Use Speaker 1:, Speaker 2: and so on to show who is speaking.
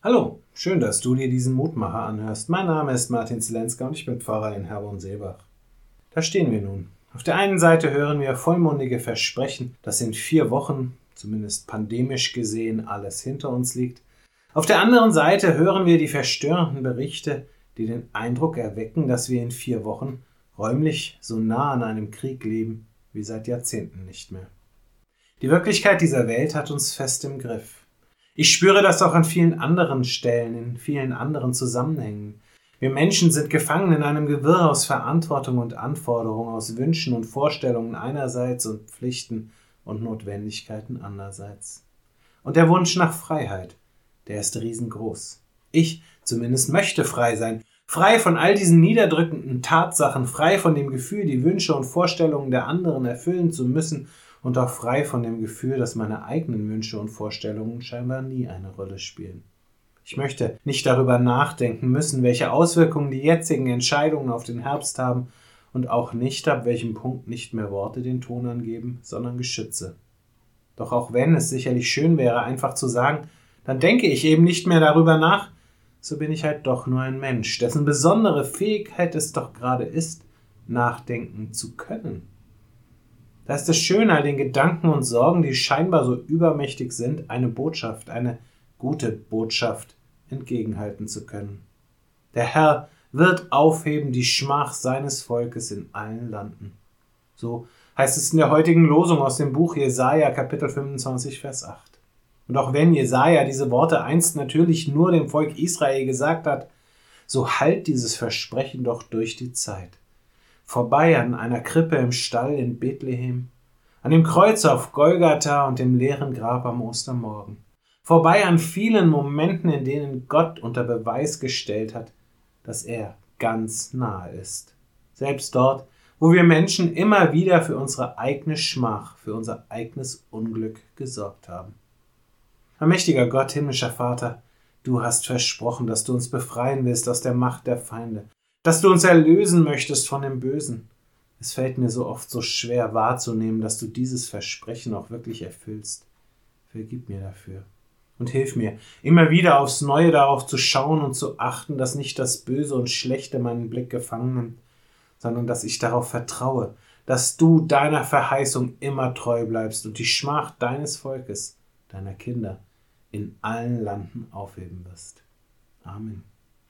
Speaker 1: Hallo, schön, dass du dir diesen Mutmacher anhörst. Mein Name ist Martin Zelenska und ich bin Pfarrer in Herborn-Seebach. Da stehen wir nun. Auf der einen Seite hören wir vollmundige Versprechen, dass in vier Wochen, zumindest pandemisch gesehen, alles hinter uns liegt. Auf der anderen Seite hören wir die verstörenden Berichte, die den Eindruck erwecken, dass wir in vier Wochen räumlich so nah an einem Krieg leben wie seit Jahrzehnten nicht mehr. Die Wirklichkeit dieser Welt hat uns fest im Griff. Ich spüre das auch an vielen anderen Stellen, in vielen anderen Zusammenhängen. Wir Menschen sind gefangen in einem Gewirr aus Verantwortung und Anforderungen, aus Wünschen und Vorstellungen einerseits und Pflichten und Notwendigkeiten andererseits. Und der Wunsch nach Freiheit, der ist riesengroß. Ich zumindest möchte frei sein, frei von all diesen niederdrückenden Tatsachen, frei von dem Gefühl, die Wünsche und Vorstellungen der anderen erfüllen zu müssen und auch frei von dem Gefühl, dass meine eigenen Wünsche und Vorstellungen scheinbar nie eine Rolle spielen. Ich möchte nicht darüber nachdenken müssen, welche Auswirkungen die jetzigen Entscheidungen auf den Herbst haben und auch nicht, ab welchem Punkt nicht mehr Worte den Ton angeben, sondern Geschütze. Doch auch wenn es sicherlich schön wäre, einfach zu sagen, dann denke ich eben nicht mehr darüber nach, so bin ich halt doch nur ein Mensch, dessen besondere Fähigkeit es doch gerade ist, nachdenken zu können. Da ist es schön, all den Gedanken und Sorgen, die scheinbar so übermächtig sind, eine Botschaft, eine gute Botschaft entgegenhalten zu können. Der Herr wird aufheben die Schmach seines Volkes in allen Landen. So heißt es in der heutigen Losung aus dem Buch Jesaja, Kapitel 25, Vers 8. Und auch wenn Jesaja diese Worte einst natürlich nur dem Volk Israel gesagt hat, so halt dieses Versprechen doch durch die Zeit vorbei an einer Krippe im Stall in Bethlehem, an dem Kreuz auf Golgatha und dem leeren Grab am Ostermorgen, vorbei an vielen Momenten, in denen Gott unter Beweis gestellt hat, dass er ganz nahe ist. Selbst dort, wo wir Menschen immer wieder für unsere eigene Schmach, für unser eigenes Unglück gesorgt haben. Allmächtiger Gott, himmlischer Vater, du hast versprochen, dass du uns befreien willst aus der Macht der Feinde, dass du uns erlösen möchtest von dem Bösen. Es fällt mir so oft so schwer wahrzunehmen, dass du dieses Versprechen auch wirklich erfüllst. Vergib mir dafür. Und hilf mir, immer wieder aufs Neue darauf zu schauen und zu achten, dass nicht das Böse und Schlechte meinen Blick gefangen nimmt, sondern dass ich darauf vertraue, dass du deiner Verheißung immer treu bleibst und die Schmach deines Volkes, deiner Kinder, in allen Landen aufheben wirst. Amen.